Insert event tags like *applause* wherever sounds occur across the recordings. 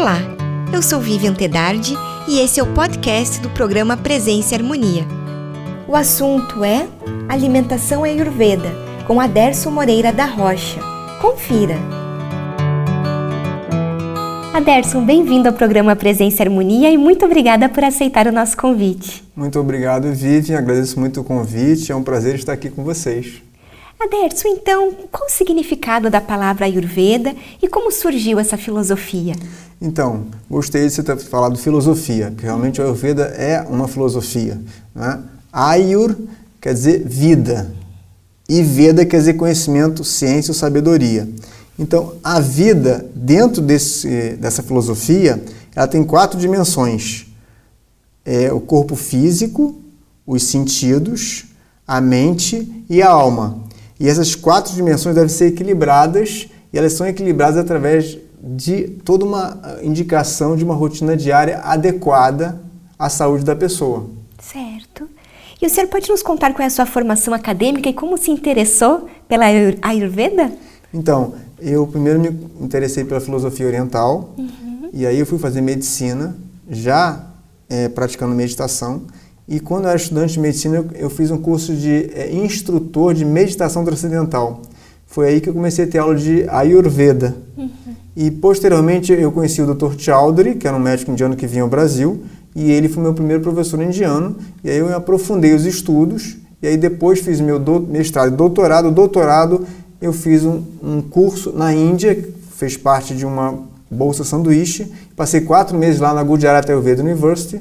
Olá, eu sou Vivian Tedardi e esse é o podcast do programa Presença e Harmonia. O assunto é Alimentação Ayurveda, com Aderson Moreira da Rocha. Confira! Aderson, bem-vindo ao programa Presença e Harmonia e muito obrigada por aceitar o nosso convite. Muito obrigado, Vivian. Agradeço muito o convite. É um prazer estar aqui com vocês. Aderson, então, qual o significado da palavra Ayurveda e como surgiu essa filosofia? Então, gostei de você ter falado filosofia, porque realmente a Ayurveda é uma filosofia. Né? Ayur quer dizer vida e Veda quer dizer conhecimento, ciência ou sabedoria. Então, a vida, dentro desse, dessa filosofia, ela tem quatro dimensões. É o corpo físico, os sentidos, a mente e a alma. E essas quatro dimensões devem ser equilibradas e elas são equilibradas através de toda uma ah, indicação de uma rotina diária adequada à saúde da pessoa. Certo. E o senhor pode nos contar qual é a sua formação acadêmica e como se interessou pela Ayurveda? Então, eu primeiro me interessei pela filosofia oriental uhum. e aí eu fui fazer medicina, já é, praticando meditação. E quando eu era estudante de medicina, eu fiz um curso de é, instrutor de meditação transcendental. Foi aí que eu comecei a ter aula de Ayurveda. Uhum. E posteriormente eu conheci o Dr. Chowdhury, que era um médico indiano que vinha ao Brasil, e ele foi meu primeiro professor indiano. E aí eu aprofundei os estudos, e aí depois fiz meu do, mestrado e doutorado. Doutorado eu fiz um, um curso na Índia, fez parte de uma bolsa sanduíche. Passei quatro meses lá na Gujarat Ayurveda University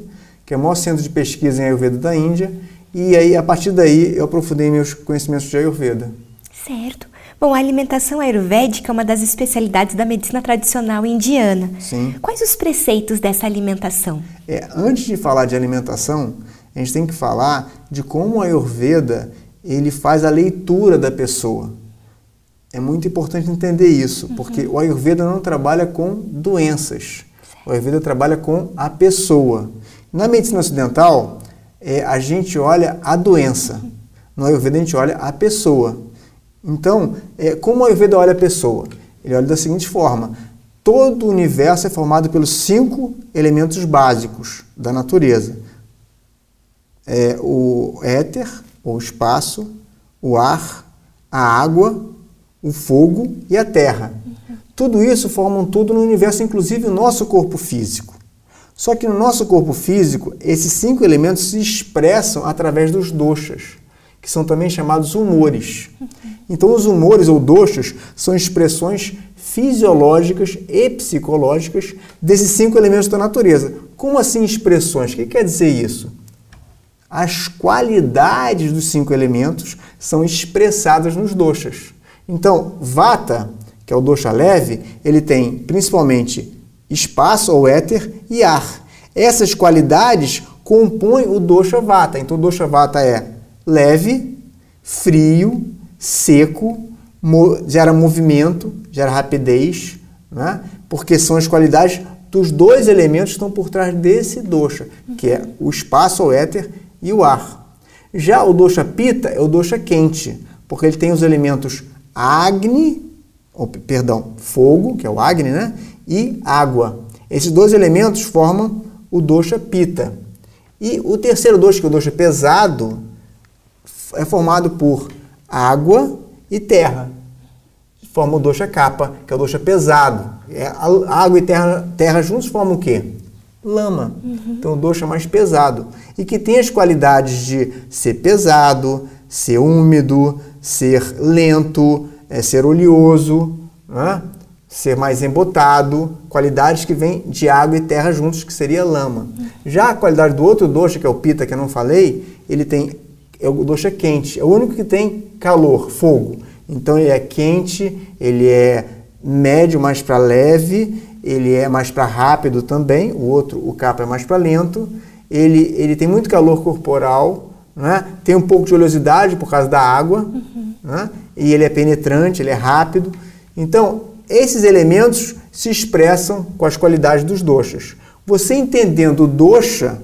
que é o maior centro de pesquisa em Ayurveda da Índia, e aí a partir daí eu aprofundei meus conhecimentos de Ayurveda. Certo. Bom, a alimentação ayurvédica é uma das especialidades da medicina tradicional indiana. Sim. Quais os preceitos dessa alimentação? É, antes de falar de alimentação, a gente tem que falar de como o Ayurveda ele faz a leitura da pessoa. É muito importante entender isso, uhum. porque o Ayurveda não trabalha com doenças. O Ayurveda trabalha com a pessoa. Na medicina ocidental, é, a gente olha a doença. No Ayurveda, a gente olha a pessoa. Então, é, como o Ayurveda olha a pessoa? Ele olha da seguinte forma: todo o universo é formado pelos cinco elementos básicos da natureza: é, o éter, ou espaço, o ar, a água, o fogo e a terra. Tudo isso formam tudo no universo, inclusive o nosso corpo físico. Só que no nosso corpo físico, esses cinco elementos se expressam através dos doshas, que são também chamados humores. Então, os humores ou doshas são expressões fisiológicas e psicológicas desses cinco elementos da natureza. Como assim expressões? O que quer dizer isso? As qualidades dos cinco elementos são expressadas nos doshas. Então, vata, que é o dosha leve, ele tem principalmente espaço ou éter e ar. Essas qualidades compõem o dosha vata. Então, o dosha vata é leve, frio, seco, gera movimento, gera rapidez, né? porque são as qualidades dos dois elementos que estão por trás desse dosha, que é o espaço ou éter e o ar. Já o dosha pita é o dosha quente, porque ele tem os elementos agni, ou, perdão, fogo, que é o agni, né? e água. Esses dois elementos formam o dosha pita. E o terceiro dosha, que é o dosha pesado, é formado por água e terra. Forma o dosha capa, que é o dosha pesado. É, água e terra, terra juntos formam o quê? Lama. Uhum. Então o dosha mais pesado. E que tem as qualidades de ser pesado, ser úmido, ser lento, é, ser oleoso. Né? ser mais embotado, qualidades que vêm de água e terra juntos, que seria lama. Já a qualidade do outro dosha, que é o pita, que eu não falei, ele tem é o dosha quente, é o único que tem calor, fogo. Então ele é quente, ele é médio mais para leve, ele é mais para rápido também, o outro, o capa é mais para lento. Ele, ele tem muito calor corporal, né? tem um pouco de oleosidade por causa da água, uhum. né? e ele é penetrante, ele é rápido. Então, esses elementos se expressam com as qualidades dos doshas. Você entendendo o dosha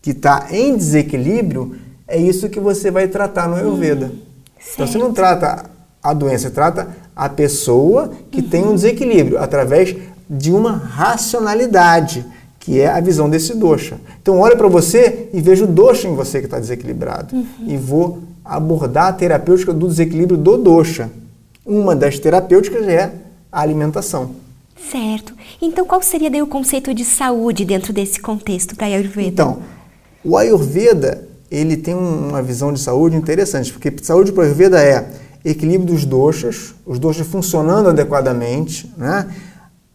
que está em desequilíbrio, é isso que você vai tratar no Ayurveda. Hum, então você não trata a doença, você trata a pessoa que uhum. tem um desequilíbrio através de uma racionalidade, que é a visão desse dosha. Então, olho para você e vejo o dosha em você que está desequilibrado. Uhum. E vou abordar a terapêutica do desequilíbrio do dosha. Uma das terapêuticas é a alimentação. Certo. Então, qual seria daí o conceito de saúde dentro desse contexto para a Ayurveda? Então, o Ayurveda ele tem uma visão de saúde interessante, porque saúde para Ayurveda é equilíbrio dos doshas, os doshas funcionando adequadamente, né?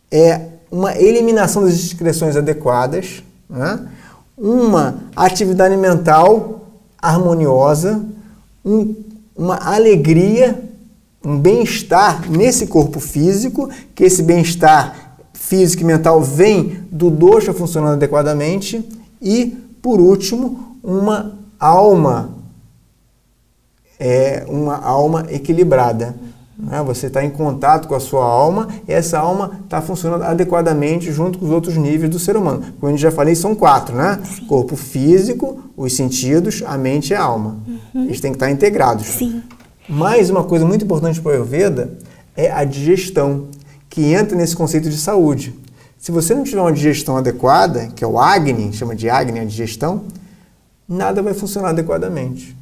é uma eliminação das excreções adequadas, né? uma atividade mental harmoniosa, um, uma alegria, um bem-estar nesse corpo físico, que esse bem-estar físico e mental vem do dosha funcionando adequadamente e, por último, uma alma é uma alma equilibrada. Né? Você está em contato com a sua alma e essa alma está funcionando adequadamente junto com os outros níveis do ser humano. Como eu já falei, são quatro, né? Sim. Corpo físico, os sentidos, a mente e a alma. Uhum. Eles têm que estar integrados. Sim. Mais uma coisa muito importante para o Ayurveda é a digestão, que entra nesse conceito de saúde. Se você não tiver uma digestão adequada, que é o Agni, chama de Agni a digestão, nada vai funcionar adequadamente.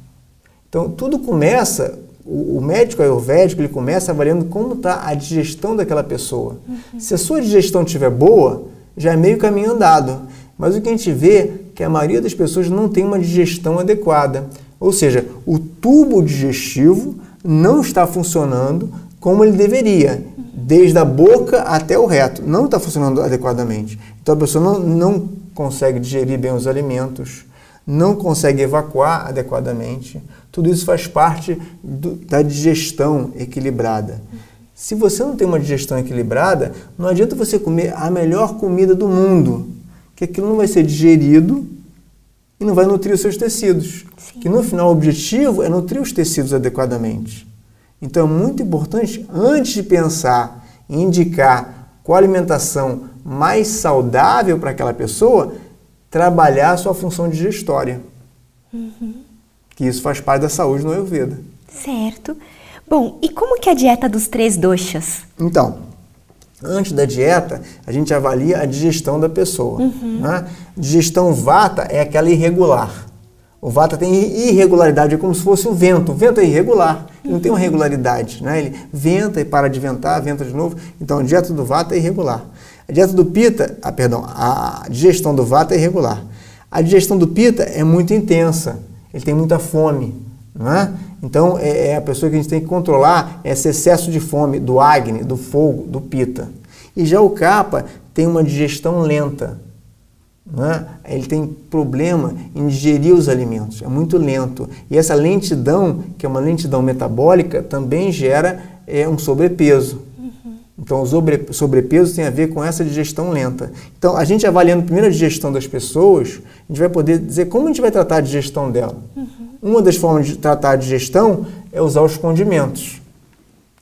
Então, tudo começa o, médico ayurvédico ele começa avaliando como está a digestão daquela pessoa. Uhum. Se a sua digestão estiver boa, já é meio caminho andado. Mas o que a gente vê é que a maioria das pessoas não tem uma digestão adequada. Ou seja, o tubo digestivo não está funcionando como ele deveria, desde a boca até o reto. Não está funcionando adequadamente. Então a pessoa não, não consegue digerir bem os alimentos, não consegue evacuar adequadamente. Tudo isso faz parte do, da digestão equilibrada. Se você não tem uma digestão equilibrada, não adianta você comer a melhor comida do mundo, que aquilo não vai ser digerido e não vai nutrir os seus tecidos. Sim. Que no final o objetivo é nutrir os tecidos adequadamente. Então é muito importante, antes de pensar em indicar qual alimentação mais saudável para aquela pessoa, trabalhar a sua função digestória. Uhum. Que isso faz parte da saúde no Ayurveda. Certo. Bom, e como que é a dieta dos três doshas? Então, antes da dieta, a gente avalia a digestão da pessoa. Uhum. Né? Digestão vata é aquela irregular. O vata tem irregularidade, é como se fosse o vento. O vento é irregular, não tem uma regularidade. Né? Ele venta e para de ventar, venta de novo. Então, a dieta do vata é irregular. A dieta do Pita, ah, perdão, a digestão do Vata é irregular. A digestão do Pita é muito intensa, ele tem muita fome, não é? Então é, é a pessoa que a gente tem que controlar esse excesso de fome do Agni, do fogo, do Pita. E já o Kapha tem uma digestão lenta, é? ele tem problema em digerir os alimentos, é muito lento. E essa lentidão, que é uma lentidão metabólica, também gera é, um sobrepeso. Então, o sobrepeso tem a ver com essa digestão lenta. Então, a gente avaliando primeiro a digestão das pessoas, a gente vai poder dizer como a gente vai tratar a digestão dela. Uhum. Uma das formas de tratar a digestão é usar os condimentos,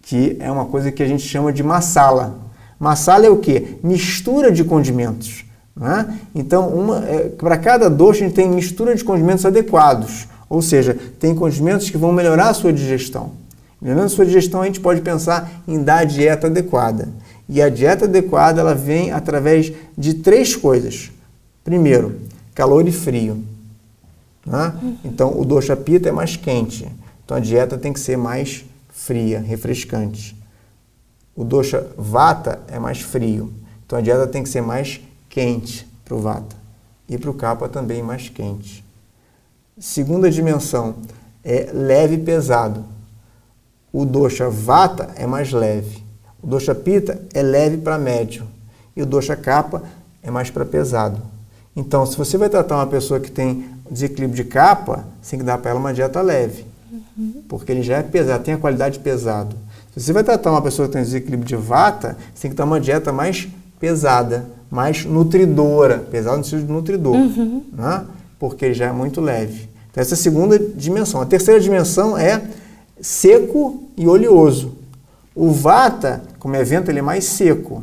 que é uma coisa que a gente chama de masala. Masala é o quê? Mistura de condimentos. Né? Então, é, para cada doce, a gente tem mistura de condimentos adequados. Ou seja, tem condimentos que vão melhorar a sua digestão. Melhorando a sua digestão, a gente pode pensar em dar a dieta adequada. E a dieta adequada ela vem através de três coisas. Primeiro, calor e frio. Né? Então, o dosha pita é mais quente. Então, a dieta tem que ser mais fria, refrescante. O dosha vata é mais frio. Então, a dieta tem que ser mais quente para o vata. E para o kapha também mais quente. Segunda dimensão é leve e pesado. O dosha vata é mais leve. O dosha pita é leve para médio. E o dosha capa é mais para pesado. Então, se você vai tratar uma pessoa que tem desequilíbrio de capa, você tem que dar para ela uma dieta leve. Uhum. Porque ele já é pesado, tem a qualidade de pesado. Se você vai tratar uma pessoa que tem desequilíbrio de vata, você tem que dar uma dieta mais pesada, mais nutridora. Pesado no sentido de nutridor. Uhum. Né? Porque ele já é muito leve. Então, essa é a segunda dimensão. A terceira dimensão é seco e oleoso. O vata, como é vento, ele é mais seco.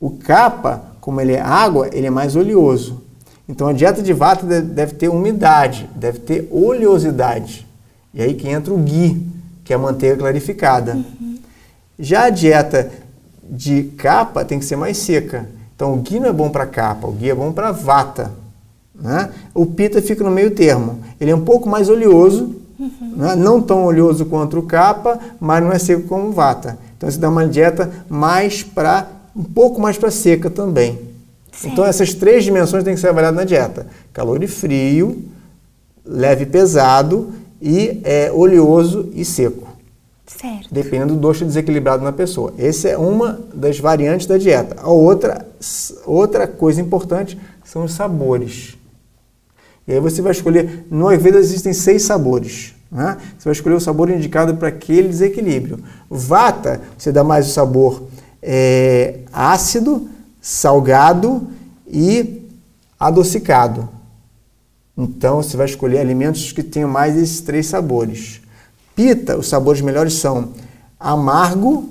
O capa, como ele é água, ele é mais oleoso. Então a dieta de vata deve ter umidade, deve ter oleosidade. E aí que entra o ghee, que é a manteiga clarificada. Uhum. Já a dieta de capa tem que ser mais seca. Então o ghee não é bom para capa, o ghee é bom para vata. Né? O pita fica no meio termo. Ele é um pouco mais oleoso, uhum. né? não tão oleoso quanto o capa, mas não é seco como o vata. Então você dá uma dieta mais para um pouco mais para seca também. Sim. Então essas três dimensões têm que ser avaliadas na dieta: calor e frio, leve e pesado e é, oleoso e seco. Certo. Dependendo do doce desequilibrado na pessoa. Essa é uma das variantes da dieta. A outra, outra coisa importante são os sabores. E aí você vai escolher, no Ayurveda existem seis sabores. Né? Você vai escolher o sabor indicado para aquele desequilíbrio. Vata, você dá mais o sabor é, ácido, salgado e adocicado. Então você vai escolher alimentos que tenham mais esses três sabores. Pita, os sabores melhores são amargo,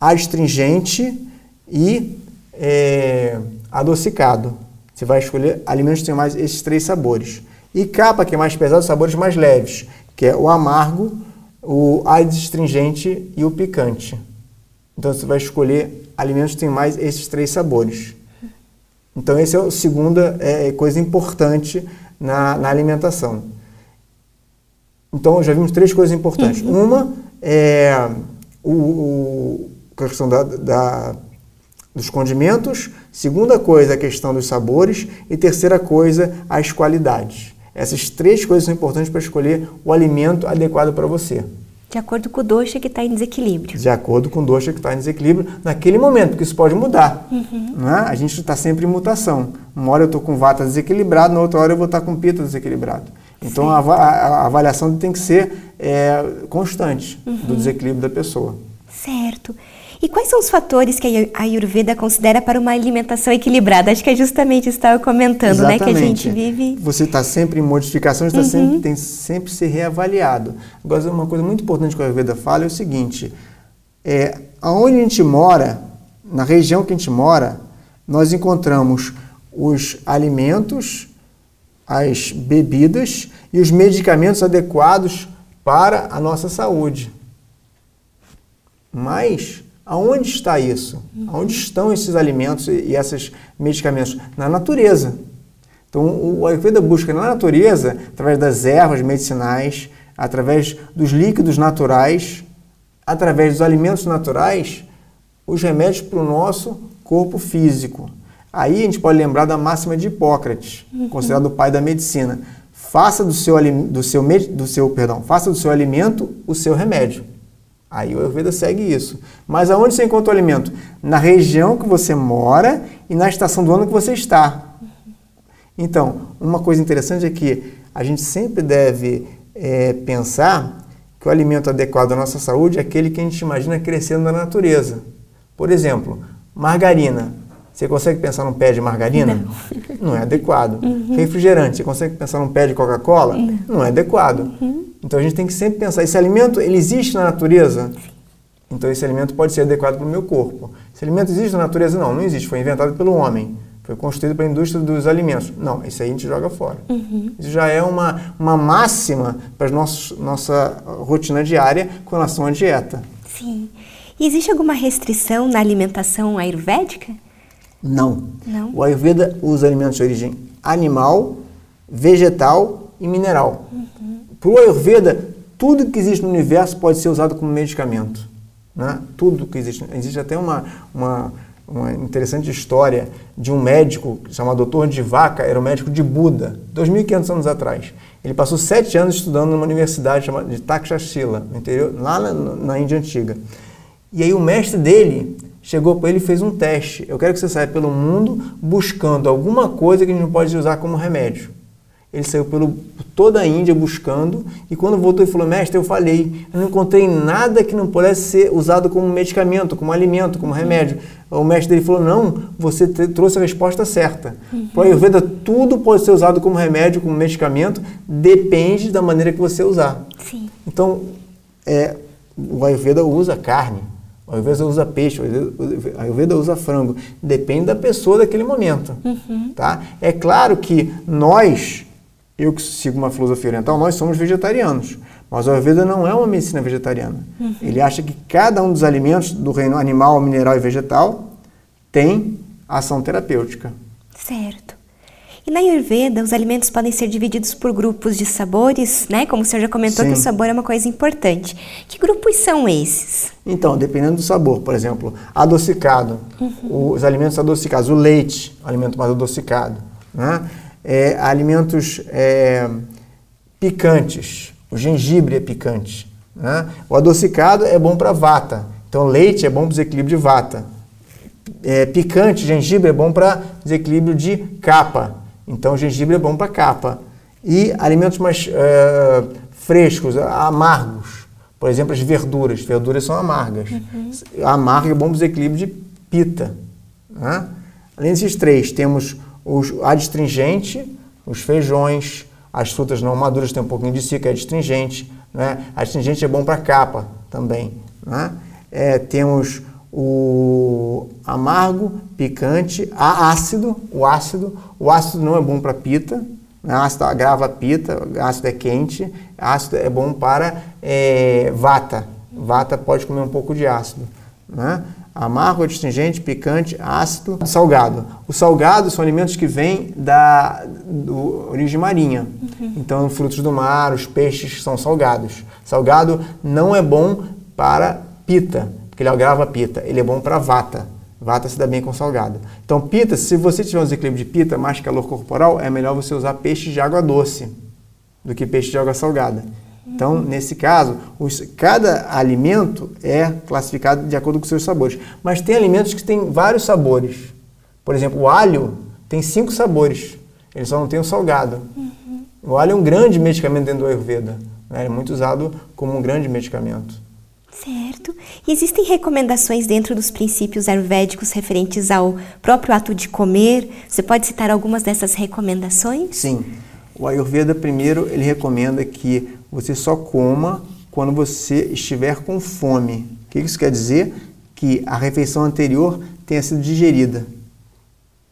astringente e é, adocicado. Você vai escolher alimentos que tenham mais esses três sabores. E capa, que é mais pesado, sabores mais leves, que é o amargo, o astringente e o picante. Então você vai escolher alimentos que tenham mais esses três sabores. Então essa é a segunda é, coisa importante na, na, alimentação. Então já vimos três coisas importantes. Uhum. Uma é o, o, a questão da, da dos condimentos, segunda coisa, a questão dos sabores e terceira coisa, as qualidades. Essas três coisas são importantes para escolher o alimento adequado para você. De acordo com o doxa que está em desequilíbrio. De acordo com o doxa que está em desequilíbrio naquele momento, porque isso pode mudar. Uhum. Né? A gente está sempre em mutação. Uma hora eu estou com vata desequilibrado, na outra hora eu vou estar com pita desequilibrado. Então a, a, a, avaliação tem que ser é, constante uhum. do desequilíbrio da pessoa. Certo. E quais são os fatores que a Ayurveda considera para uma alimentação equilibrada? Acho que é justamente isso que estava comentando, Exatamente. né? Que a gente vive. Você está sempre em modificação, está uhum. sempre, tem sempre ser reavaliado. Agora, uma coisa muito importante que a Ayurveda fala é o seguinte: é, aonde a gente mora, na região que a gente mora, nós encontramos os alimentos, as bebidas e os medicamentos adequados para a nossa saúde. Mas Aonde está isso? Aonde estão esses alimentos e esses medicamentos? Na natureza. Então, o Ayurveda busca na natureza, através das ervas medicinais, através dos líquidos naturais, através dos alimentos naturais, os remédios para o nosso corpo físico. Aí a gente pode lembrar da máxima de Hipócrates, uhum. considerado o pai da medicina. Faça do seu, do seu, do seu, perdão, faça do seu alimento o seu remédio. Aí o Ayurveda segue isso. Mas aonde você encontra o alimento? Na região que você mora e na estação do ano que você está. Então, uma coisa interessante é que a gente sempre deve é, pensar que o alimento adequado à nossa saúde é aquele que a gente imagina crescendo na natureza. Por exemplo, margarina. Você consegue pensar num pé de margarina? Não, Não é adequado. Uhum. Refrigerante. Você consegue pensar num pé de Coca-Cola? Não. Não é adequado. Uhum. Então a gente tem que sempre pensar, esse alimento, ele existe na natureza? Então esse alimento pode ser adequado para o meu corpo. Esse alimento existe na natureza? Não, não existe. Foi inventado pelo homem. Foi construído pela indústria dos alimentos. Não, isso aí a gente joga fora. Uhum. Isso já é uma, uma máxima para a nossa rotina diária com relação à dieta. Sim. E existe alguma restrição na alimentação ayurvédica? Não. Não. O Ayurveda usa alimentos de origem animal, vegetal e mineral. Uhum. Para o Ayurveda, tudo que existe no universo pode ser usado como medicamento. Né? Tudo que existe. Existe até uma, uma, uma interessante história de um médico chamado Dr. Divaka, era um médico de Buda, 2.500 anos atrás. Ele passou sete anos estudando numa universidade chamada de Takshashila, no interior, lá na, na Índia Antiga. E aí o mestre dele chegou para ele e fez um teste. Eu quero que você saia pelo mundo buscando alguma coisa que a gente não pode usar como remédio. Ele saiu pelo, por toda a Índia buscando e quando voltou ele falou, mestre, eu falei, eu não encontrei nada que não pudesse ser usado como medicamento, como alimento, como remédio. O mestre dele falou, não, você trouxe a resposta certa. Uhum. Para Ayurveda, tudo pode ser usado como remédio, como medicamento, depende da maneira que você usar. Sim. Então, é, o Ayurveda usa carne, o Ayurveda usa peixe, o Ayurveda usa frango. Depende da pessoa daquele momento. Uhum. Tá? É claro que nós eu que sigo uma filosofia oriental, nós somos vegetarianos. Mas o Ayurveda não é uma medicina vegetariana. Uhum. Ele acha que cada um dos alimentos do reino animal, mineral e vegetal tem ação terapêutica. Certo. E na Ayurveda, os alimentos podem ser divididos por grupos de sabores, né? Como o senhor já comentou Sim. que o sabor é uma coisa importante. Que grupos são esses? Então, dependendo do sabor, por exemplo, adocicado, uhum. os alimentos adocicados, o leite, o alimento mais adocicado, né? É, alimentos é, picantes, o gengibre é picante. Né? O adocicado é bom para vata, então leite é bom para desequilíbrio de vata. É, picante, gengibre é bom para desequilíbrio de capa. Então, o gengibre é bom para capa. E alimentos mais é, frescos, amargos. Por exemplo, as verduras. Verduras são amargas. Uhum. Amargo é bom para desequilíbrio de pita. Né? Além desses três, temos os adstringente, os feijões, as frutas não maduras têm um pouquinho de cica, é adstringente. Né? Adstringente é bom para capa também. Né? É, temos o amargo, picante, ácido, o ácido. O ácido não é bom para pita, né? ácido agrava a pita, ácido é quente, ácido é bom para é, vata. Vata pode comer um pouco de ácido. Né? Amargo, astringente, picante, ácido, salgado. Os salgados são alimentos que vêm da do, origem marinha. Uhum. Então, frutos do mar, os peixes são salgados. Salgado não é bom para pita porque ele agrava a pita. Ele é bom para vata. Vata se dá bem com salgado. Então, pita, se você tiver um desequilíbrio de pita, mais calor corporal, é melhor você usar peixe de água doce do que peixe de água salgada. Então, nesse caso, os, cada alimento é classificado de acordo com seus sabores. Mas tem alimentos que têm vários sabores. Por exemplo, o alho tem cinco sabores. Ele só não tem o salgado. Uhum. O alho é um grande medicamento dentro do Ayurveda. Né? É muito usado como um grande medicamento. Certo. E existem recomendações dentro dos princípios ayurvédicos referentes ao próprio ato de comer? Você pode citar algumas dessas recomendações? Sim. O Ayurveda, primeiro, ele recomenda que você só coma quando você estiver com fome. O que isso quer dizer? Que a refeição anterior tenha sido digerida.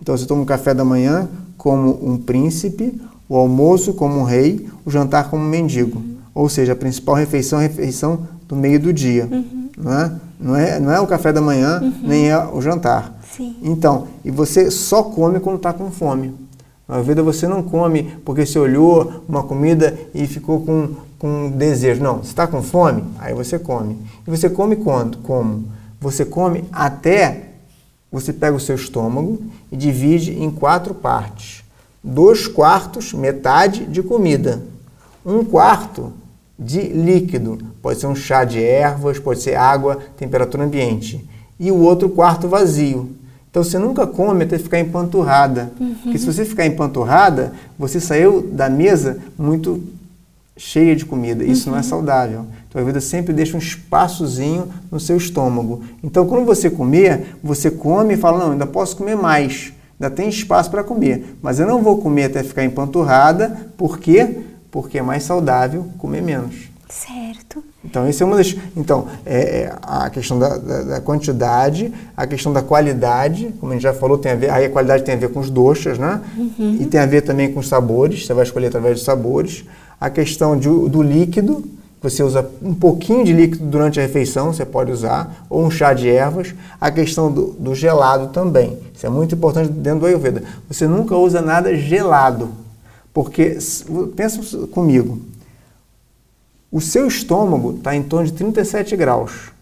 Então, você toma um café da manhã como um príncipe, o almoço como um rei, o jantar como um mendigo. Ou seja, a principal refeição é a refeição do meio do dia. Uhum. Não, é? Não, é, não é o café da manhã, uhum. nem é o jantar. Sim. Então, e você só come quando está com fome. Na vida você não come porque você olhou uma comida e ficou com, com desejo. Não, você está com fome, aí você come. E você come quando? Como? Você come até você pega o seu estômago e divide em quatro partes. Dois quartos, metade de comida. Um quarto de líquido. Pode ser um chá de ervas, pode ser água, temperatura ambiente. E o outro quarto vazio. Então você nunca come até ficar empanturrada. Uhum. Porque se você ficar empanturrada, você saiu da mesa muito cheia de comida. Isso uhum. não é uhum. saudável. Então a vida sempre deixa um espaçozinho no seu estômago. Então quando você comer, você come e fala: não, ainda posso comer mais. Ainda tem espaço para comer. Mas eu não vou comer até ficar empanturrada, porque porque é mais saudável comer menos. Certo. Então, isso é uma das. Então, é, é a questão da, da, da, quantidade, a questão da qualidade, como a gente já falou, tem a ver. Aí a qualidade tem a ver com os doxas, né? Uhum. E tem a ver também com os sabores, você vai escolher através dos sabores. A questão de, do líquido, você usa um pouquinho de líquido durante a refeição, você pode usar, ou um chá de ervas. A questão do, do gelado também. Isso é muito importante dentro do Ayurveda. Você nunca usa nada gelado porque, pensa comigo, o seu estômago está em torno de 37 graus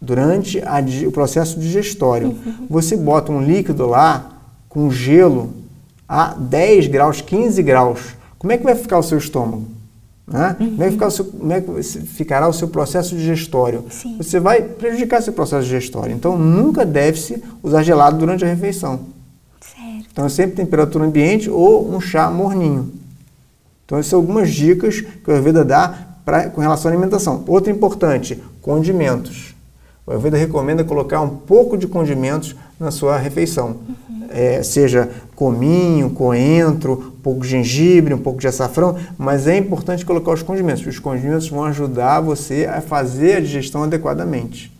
durante a, o processo digestório. Uhum. Você bota um líquido lá com gelo a 10 graus, 15 graus. Como é que vai ficar o seu estômago? Né? Uhum. Como, é que ficar o seu, como é que ficará o seu processo digestório? Sim. Você vai prejudicar seu processo digestório. Então, nunca deve-se usar gelado durante a refeição. Certo. Então, sempre temperatura ambiente ou um chá morninho. Então, essas são algumas dicas que o Ayurveda dá pra, com relação à alimentação. Outra importante, condimentos. O Ayurveda recomenda colocar um pouco de condimentos na sua refeição. Uhum. É, seja cominho, coentro, um pouco de gengibre, um pouco de açafrão, mas é importante colocar os condimentos. Os condimentos vão ajudar você a fazer a digestão adequadamente.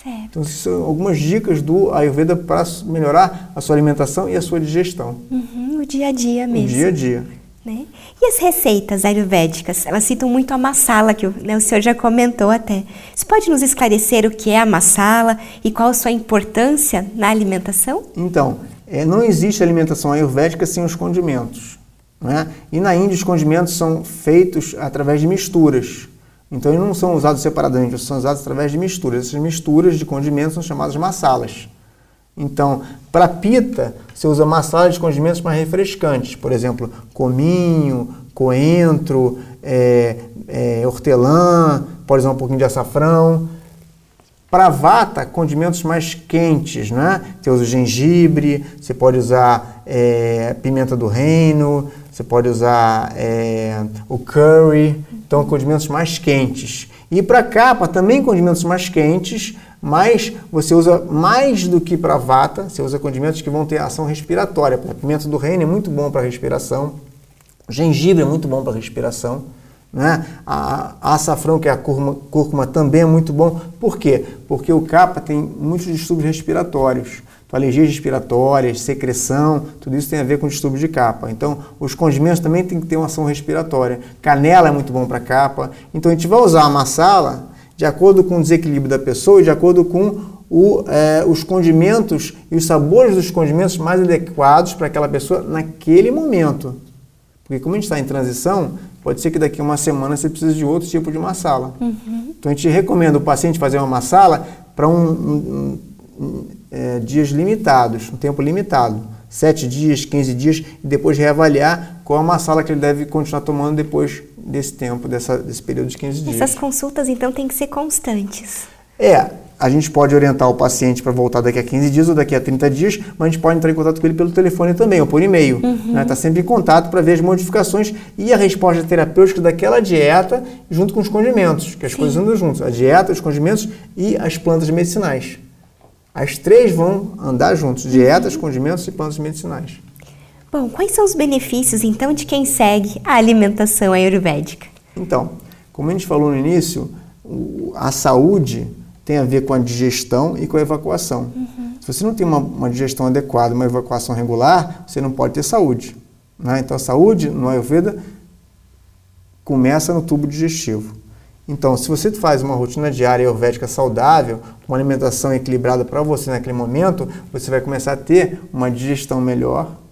Certo. Então, são algumas dicas do Ayurveda para melhorar a sua alimentação e a sua digestão. Uhum, o dia a dia mesmo. O dia a dia. Né? E as receitas ayurvédicas? Elas citam muito a masala, que né, o senhor já comentou até. Você pode nos esclarecer o que é a masala e qual a sua importância na alimentação? Então, é, não existe alimentação ayurvédica sem os condimentos. Né? E na Índia, os condimentos são feitos através de misturas. Então, eles não são usados separadamente, são usados através de misturas. Essas misturas de condimentos são chamadas masalas. Então, para pita, você usa masala de condimentos mais refrescantes, por exemplo, cominho, coentro, é, é, hortelã, pode usar um pouquinho de açafrão. Para vata, condimentos mais quentes, né? Você usa gengibre, você pode usar é, pimenta do reino, você pode usar é, o curry, então condimentos mais quentes. E para capa, também condimentos mais quentes, mas você usa mais do que para vata, você usa condimentos que vão ter ação respiratória. A pimenta do reino é muito bom para respiração, o gengibre é muito bom para respiração, né? A, a açafrão, que é a cúrcuma, cúrcuma, também é muito bom. Por quê? Porque o capa tem muitos distúrbios respiratórios. Então, alergias respiratórias, secreção, tudo isso tem a ver com distúrbio de capa. Então, os condimentos também têm que ter uma ação respiratória. Canela é muito bom para capa. Então, a gente vai usar a massala de acordo com o desequilíbrio da pessoa e de acordo com o, é, os condimentos e os sabores dos condimentos mais adequados para aquela pessoa naquele momento. Porque como a gente está em transição, pode ser que daqui a uma semana você precise de outro tipo de massala. Uhum. Então a gente recomenda o paciente fazer uma massala para um, um, um é, dias limitados, um tempo limitado. 7 dias, 15 dias, e depois reavaliar qual a massala que ele deve continuar tomando depois desse tempo, dessa, desse período de 15 dias. Essas consultas, então, têm que ser constantes. É, a gente pode orientar o paciente para voltar daqui a 15 dias ou daqui a 30 dias, mas a gente pode entrar em contato com ele pelo telefone também, ou por e-mail. Está uhum. né? Tá sempre em contato para ver as modificações e a resposta terapêutica daquela dieta junto com os condimentos, que as Sim. coisas andam juntos. A dieta, os condimentos e as plantas medicinais. As três vão andar juntos, dietas, condimentos e plantas medicinais. Bom, quais são os benefícios então de quem segue a alimentação ayurvédica? Então, como a gente falou no início, a saúde tem a ver com a digestão e com a evacuação. Uhum. Se você não tem uma, uma, digestão adequada, uma evacuação regular, você não pode ter saúde. Né? Então, a saúde no Ayurveda começa no tubo digestivo. Então, se você faz uma rotina diária ayurvédica saudável, uma alimentação equilibrada para você naquele momento, você vai começar a ter uma digestão melhor,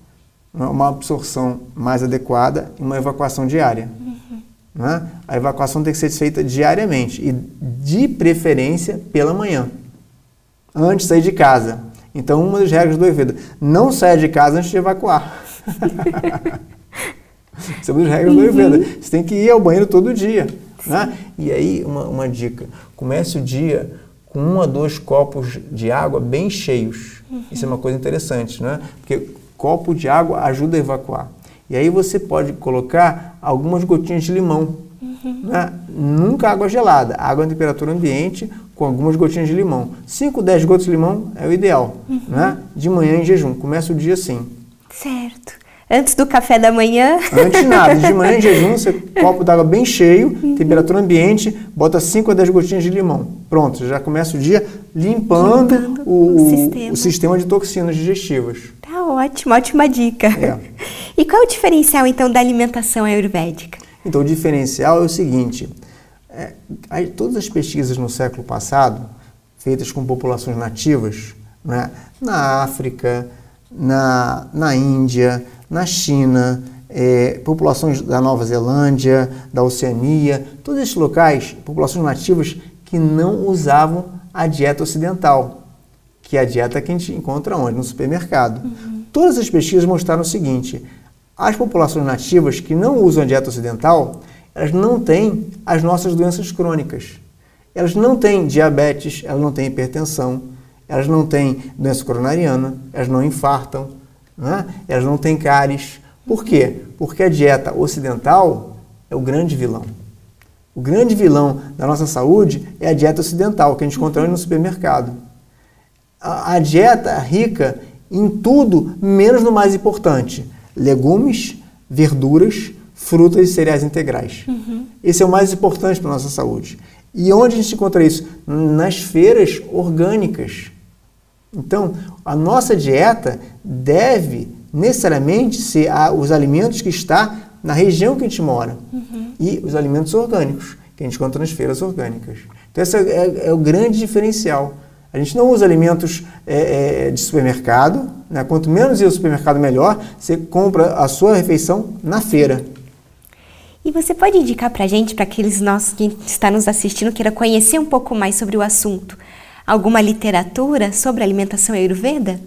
uma absorção mais adequada e uma evacuação diária. Uhum. Né? A evacuação tem que ser feita diariamente e, de preferência, pela manhã, antes de sair de casa. Então, uma das regras do Ayurveda, não saia de casa antes de evacuar. *laughs* Isso é uma das regras uhum. do Ayurveda. Você tem que ir ao banheiro todo dia. Né? E aí, uma, uma dica, comece o dia com um a dois copos de água bem cheios. Uhum. Isso é uma coisa interessante, né? Porque copo de água ajuda a evacuar. E aí você pode colocar algumas gotinhas de limão. Uhum. Né? Nunca água gelada, água em temperatura ambiente com algumas gotinhas de limão. 5, 10 gotas de limão é o ideal, uhum. né? De manhã em jejum. Começa o dia assim. Certo. Antes do café da manhã? Antes nada. De manhã em *laughs* jejum, você copo d'água bem cheio, uhum. temperatura ambiente, bota 5 a 10 gotinhas de limão. Pronto, você já começa o dia limpando, limpando o, o, sistema. o, sistema. de toxinas digestivas. Ótimo, ótima dica. É. *laughs* E qual é o diferencial, então, da alimentação ayurvédica? Então, o diferencial é o seguinte, é, todas as pesquisas no século passado, feitas com populações nativas, né, na África, na, na Índia, na China, é, populações da Nova Zelândia, da Oceania, todos esses locais, populações nativas que não usavam a dieta ocidental, que é a dieta que a gente encontra onde? No supermercado. Uhum. Todas as pesquisas mostraram o seguinte: as populações nativas que não usam a dieta ocidental, elas não têm as nossas doenças crônicas. Elas não têm diabetes, elas não têm hipertensão, elas não têm doença coronariana, elas não infartam, né? elas não têm cáries. Por quê? Porque a dieta ocidental é o grande vilão. O grande vilão da nossa saúde é a dieta ocidental, que a gente encontra no supermercado. A, a dieta rica em tudo, menos no mais importante: legumes, verduras, frutas e cereais integrais. Uhum. Esse é o mais importante para a nossa saúde. E onde a gente encontra isso? Nas feiras orgânicas. Então, a nossa dieta deve necessariamente ser os alimentos que está na região que a gente mora. Uhum. E os alimentos orgânicos, que a gente encontra nas feiras orgânicas. Então, esse é, é, é o grande diferencial. A gente não usa alimentos é, é, de supermercado, né? quanto menos ir ao supermercado, melhor. Você compra a sua refeição na feira. E você pode indicar para a gente, para aqueles nossos que está nos assistindo, queira conhecer um pouco mais sobre o assunto, alguma literatura sobre alimentação ayurveda?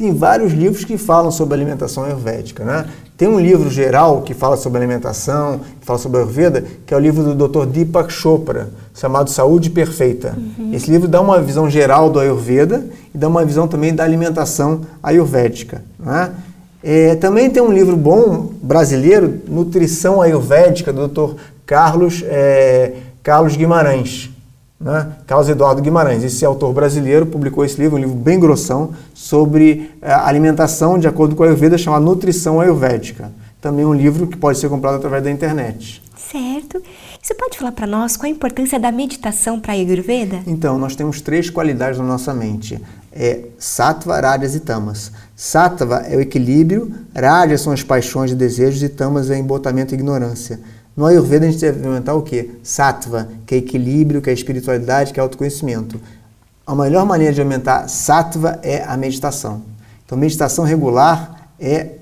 Tem vários livros que falam sobre alimentação ayurvédica, né? Tem um livro geral que fala sobre alimentação, que fala sobre Ayurveda, que é o livro do Dr. Deepak Chopra, chamado Saúde Perfeita. Uhum. Esse livro dá uma visão geral do Ayurveda e dá uma visão também da alimentação ayurvédica. Né? É, também tem um livro bom brasileiro, Nutrição Ayurvédica, do Dr. Carlos, é, Carlos Guimarães. Né? Carlos Eduardo Guimarães, esse autor brasileiro, publicou esse livro, um livro bem grossão, sobre é, alimentação de acordo com a Ayurveda, chamado Nutrição Ayurvédica. Também um livro que pode ser comprado através da internet. Certo. Você pode falar para nós qual a importância da meditação para a Ayurveda? Então, nós temos três qualidades na nossa mente. É sattva, rajas e tamas. Sattva é o equilíbrio, rajas são as paixões e desejos e tamas é embotamento e ignorância. No Ayurveda a gente deve implementar o quê? Sattva, que é equilíbrio, que é espiritualidade, que é autoconhecimento. A melhor maneira de aumentar sattva é a meditação. Então, meditação regular é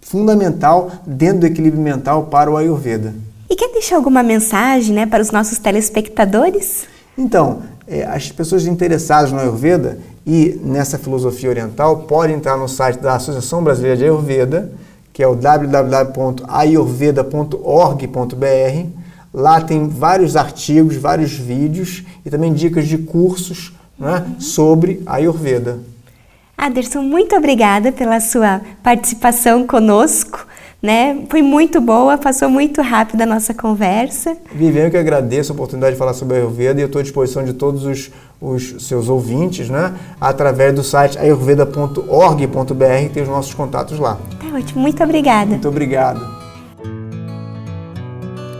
fundamental dentro do equilíbrio mental para o Ayurveda. E quer deixar alguma mensagem né, para os nossos telespectadores? Então, é, as pessoas interessadas no Ayurveda e nessa filosofia oriental podem entrar no site da Associação Brasileira de Ayurveda que é o www.ayurveda.org.br. Lá tem vários artigos, vários vídeos e também dicas de cursos né, sobre Ayurveda. Aderson, muito obrigada pela sua participação conosco né? Foi muito boa, passou muito rápido a nossa conversa. Viviane, eu que agradeço a oportunidade de falar sobre a Ayurveda e eu estou à disposição de todos os, os seus ouvintes, né? Através do site ayurveda.org.br, tem os nossos contatos lá. Tá ótimo, muito obrigada. Muito obrigado.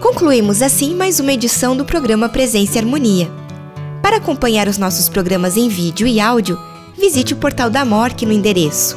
Concluímos assim mais uma edição do programa Presença e Harmonia. Para acompanhar os nossos programas em vídeo e áudio, visite o portal da MORC no endereço